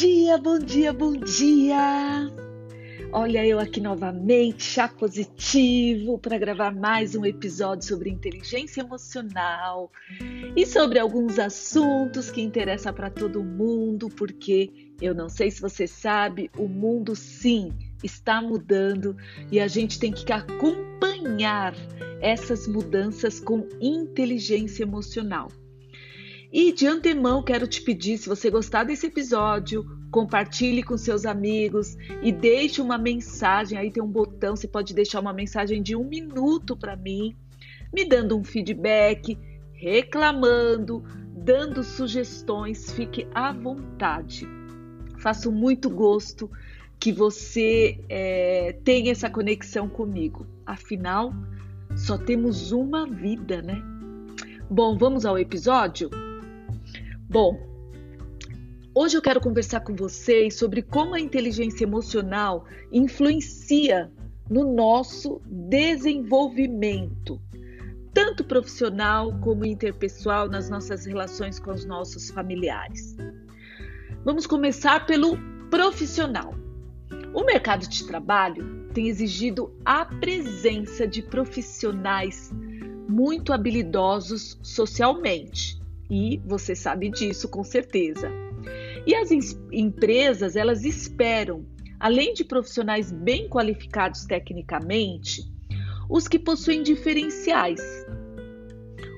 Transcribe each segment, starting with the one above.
dia, bom dia, bom dia! Olha eu aqui novamente, chá positivo, para gravar mais um episódio sobre inteligência emocional e sobre alguns assuntos que interessam para todo mundo, porque eu não sei se você sabe, o mundo sim está mudando e a gente tem que acompanhar essas mudanças com inteligência emocional. E de antemão quero te pedir, se você gostar desse episódio, compartilhe com seus amigos e deixe uma mensagem. Aí tem um botão, você pode deixar uma mensagem de um minuto para mim, me dando um feedback, reclamando, dando sugestões. Fique à vontade. Faço muito gosto que você é, tenha essa conexão comigo. Afinal, só temos uma vida, né? Bom, vamos ao episódio? Bom, hoje eu quero conversar com vocês sobre como a inteligência emocional influencia no nosso desenvolvimento, tanto profissional como interpessoal, nas nossas relações com os nossos familiares. Vamos começar pelo profissional. O mercado de trabalho tem exigido a presença de profissionais muito habilidosos socialmente e você sabe disso com certeza. E as empresas, elas esperam, além de profissionais bem qualificados tecnicamente, os que possuem diferenciais.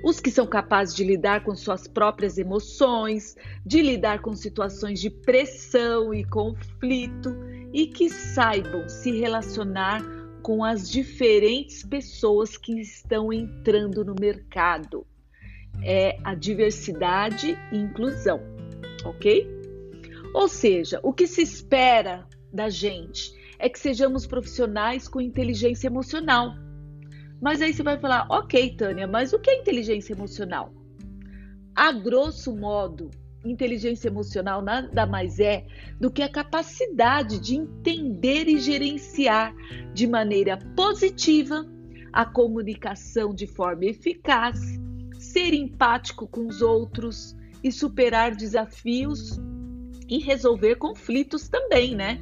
Os que são capazes de lidar com suas próprias emoções, de lidar com situações de pressão e conflito e que saibam se relacionar com as diferentes pessoas que estão entrando no mercado é a diversidade e inclusão, ok? Ou seja, o que se espera da gente é que sejamos profissionais com inteligência emocional. Mas aí você vai falar, ok, Tânia, mas o que é inteligência emocional? A grosso modo, inteligência emocional nada mais é do que a capacidade de entender e gerenciar de maneira positiva a comunicação de forma eficaz ser empático com os outros e superar desafios e resolver conflitos também, né?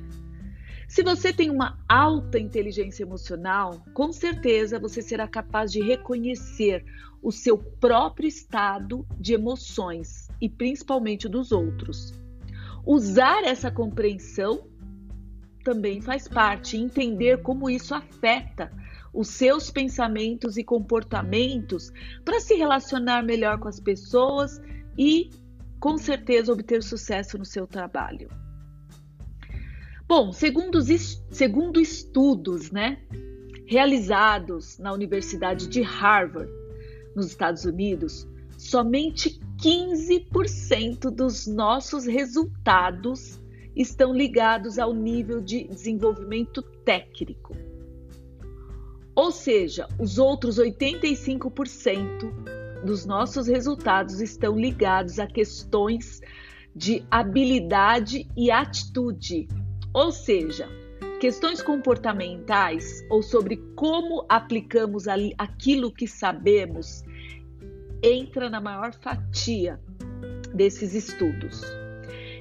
Se você tem uma alta inteligência emocional, com certeza você será capaz de reconhecer o seu próprio estado de emoções e principalmente dos outros. Usar essa compreensão também faz parte, entender como isso afeta os seus pensamentos e comportamentos para se relacionar melhor com as pessoas e, com certeza, obter sucesso no seu trabalho. Bom, segundo, segundo estudos né, realizados na Universidade de Harvard, nos Estados Unidos, somente 15% dos nossos resultados estão ligados ao nível de desenvolvimento técnico. Ou seja, os outros 85% dos nossos resultados estão ligados a questões de habilidade e atitude. Ou seja, questões comportamentais ou sobre como aplicamos aquilo que sabemos entra na maior fatia desses estudos.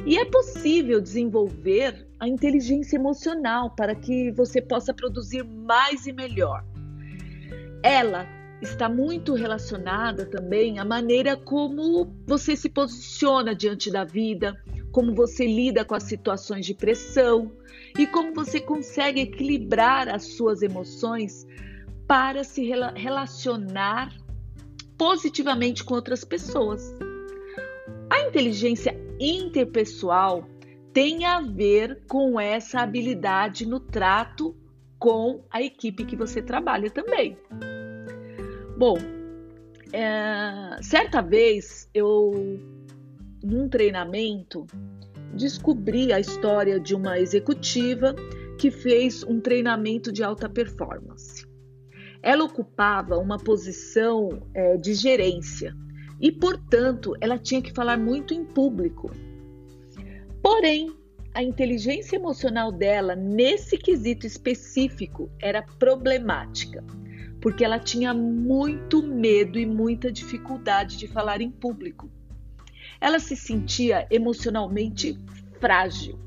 E é possível desenvolver a inteligência emocional para que você possa produzir mais e melhor. Ela está muito relacionada também à maneira como você se posiciona diante da vida, como você lida com as situações de pressão e como você consegue equilibrar as suas emoções para se relacionar positivamente com outras pessoas. A inteligência interpessoal tem a ver com essa habilidade no trato com a equipe que você trabalha também. Bom, é, certa vez eu, num treinamento, descobri a história de uma executiva que fez um treinamento de alta performance. Ela ocupava uma posição é, de gerência e, portanto, ela tinha que falar muito em público. Porém, a inteligência emocional dela, nesse quesito específico, era problemática, porque ela tinha muito medo e muita dificuldade de falar em público. Ela se sentia emocionalmente frágil.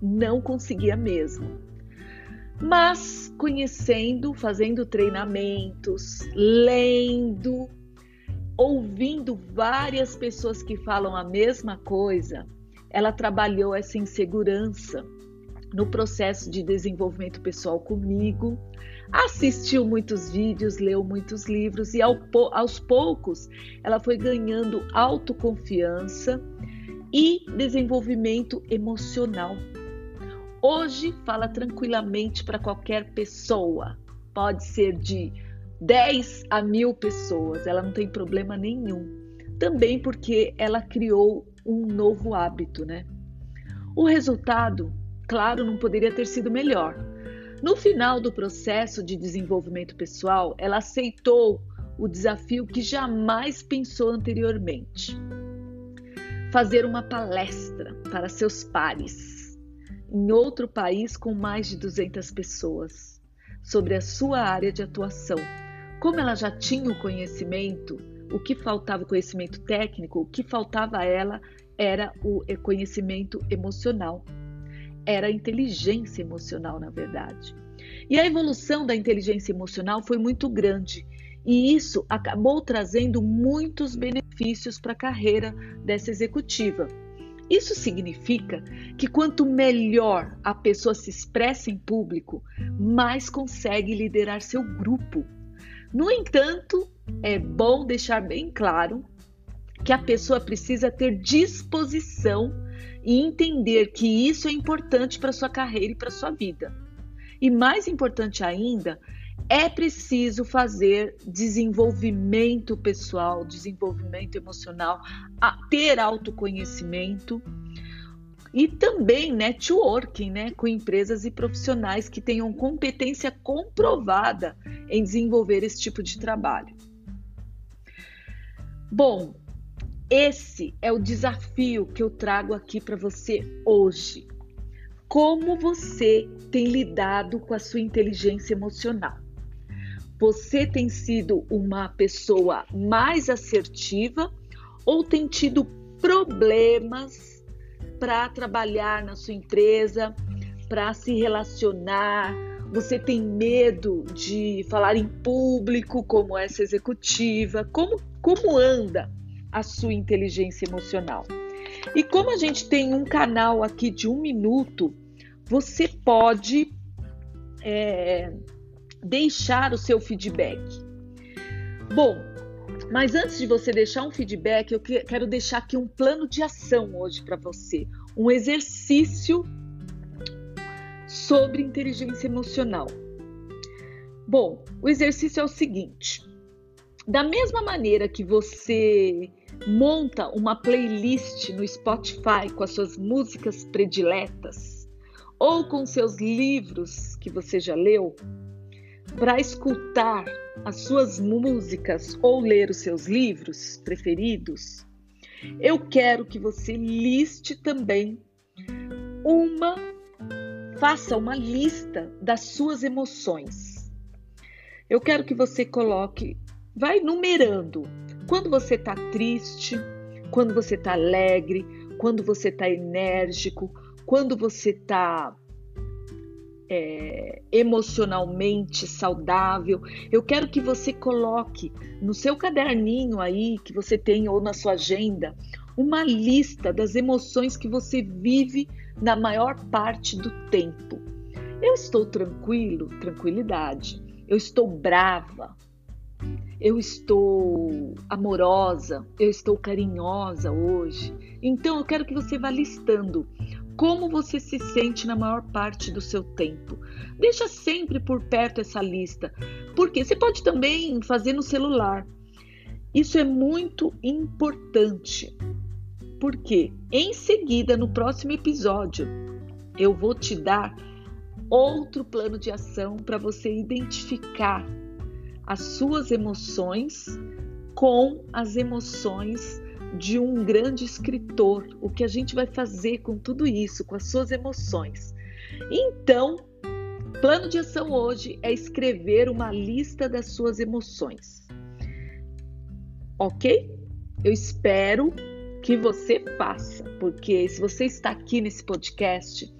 Não conseguia mesmo. Mas conhecendo, fazendo treinamentos, lendo, ouvindo várias pessoas que falam a mesma coisa, ela trabalhou essa insegurança no processo de desenvolvimento pessoal comigo, assistiu muitos vídeos, leu muitos livros e aos poucos ela foi ganhando autoconfiança e desenvolvimento emocional. Hoje fala tranquilamente para qualquer pessoa, pode ser de 10 a mil pessoas, ela não tem problema nenhum. Também porque ela criou um novo hábito, né? O resultado, claro, não poderia ter sido melhor. No final do processo de desenvolvimento pessoal, ela aceitou o desafio que jamais pensou anteriormente: fazer uma palestra para seus pares em outro país com mais de 200 pessoas sobre a sua área de atuação como ela já tinha o conhecimento, o que faltava, conhecimento técnico, o que faltava a ela era o conhecimento emocional. Era a inteligência emocional, na verdade. E a evolução da inteligência emocional foi muito grande. E isso acabou trazendo muitos benefícios para a carreira dessa executiva. Isso significa que quanto melhor a pessoa se expressa em público, mais consegue liderar seu grupo no entanto, é bom deixar bem claro que a pessoa precisa ter disposição e entender que isso é importante para sua carreira e para sua vida. E mais importante ainda, é preciso fazer desenvolvimento pessoal, desenvolvimento emocional, ter autoconhecimento e também networking né, com empresas e profissionais que tenham competência comprovada em desenvolver esse tipo de trabalho. Bom, esse é o desafio que eu trago aqui para você hoje. Como você tem lidado com a sua inteligência emocional? Você tem sido uma pessoa mais assertiva ou tem tido problemas para trabalhar na sua empresa, para se relacionar, você tem medo de falar em público como essa executiva, como, como anda a sua inteligência emocional. E como a gente tem um canal aqui de um minuto, você pode é, deixar o seu feedback. Bom, mas antes de você deixar um feedback, eu quero deixar aqui um plano de ação hoje para você, um exercício sobre inteligência emocional. Bom, o exercício é o seguinte: da mesma maneira que você monta uma playlist no Spotify com as suas músicas prediletas ou com seus livros que você já leu, para escutar as suas músicas ou ler os seus livros preferidos, eu quero que você liste também uma, faça uma lista das suas emoções. Eu quero que você coloque, vai numerando. Quando você está triste, quando você está alegre, quando você está enérgico, quando você está é, emocionalmente saudável. Eu quero que você coloque no seu caderninho aí que você tem ou na sua agenda uma lista das emoções que você vive na maior parte do tempo. Eu estou tranquilo, tranquilidade. Eu estou brava. Eu estou amorosa, eu estou carinhosa hoje. Então eu quero que você vá listando como você se sente na maior parte do seu tempo. Deixa sempre por perto essa lista, porque você pode também fazer no celular. Isso é muito importante, porque em seguida, no próximo episódio, eu vou te dar outro plano de ação para você identificar as suas emoções com as emoções de um grande escritor, o que a gente vai fazer com tudo isso, com as suas emoções. Então, plano de ação hoje é escrever uma lista das suas emoções. Ok? Eu espero que você faça, porque se você está aqui nesse podcast,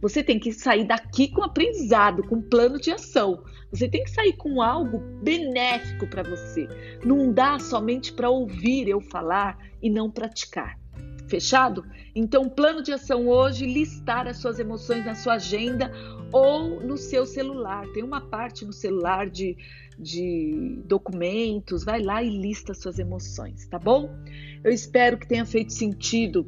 você tem que sair daqui com aprendizado, com plano de ação. Você tem que sair com algo benéfico para você. Não dá somente para ouvir eu falar e não praticar. Fechado? Então, plano de ação hoje, listar as suas emoções na sua agenda ou no seu celular. Tem uma parte no celular de, de documentos, vai lá e lista as suas emoções, tá bom? Eu espero que tenha feito sentido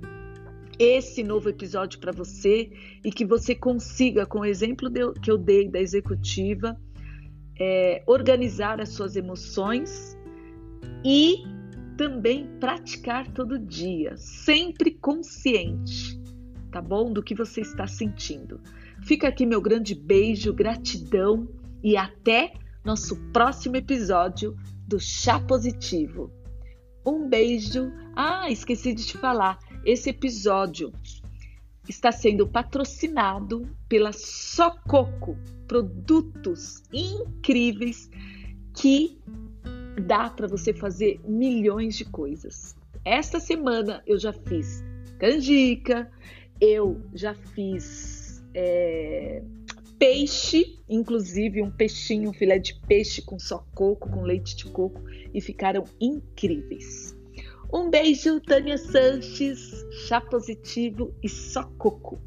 esse novo episódio para você e que você consiga, com o exemplo que eu dei da executiva, é, organizar as suas emoções e também praticar todo dia, sempre consciente, tá bom? Do que você está sentindo. Fica aqui meu grande beijo, gratidão e até nosso próximo episódio do Chá Positivo. Um beijo. Ah, esqueci de te falar. Esse episódio está sendo patrocinado pela Sococo, produtos incríveis que dá para você fazer milhões de coisas. Esta semana eu já fiz canjica, eu já fiz é, peixe, inclusive um peixinho, um filé de peixe com só coco, com leite de coco, e ficaram incríveis. Um beijo, Tânia Sanches, chá positivo e só coco.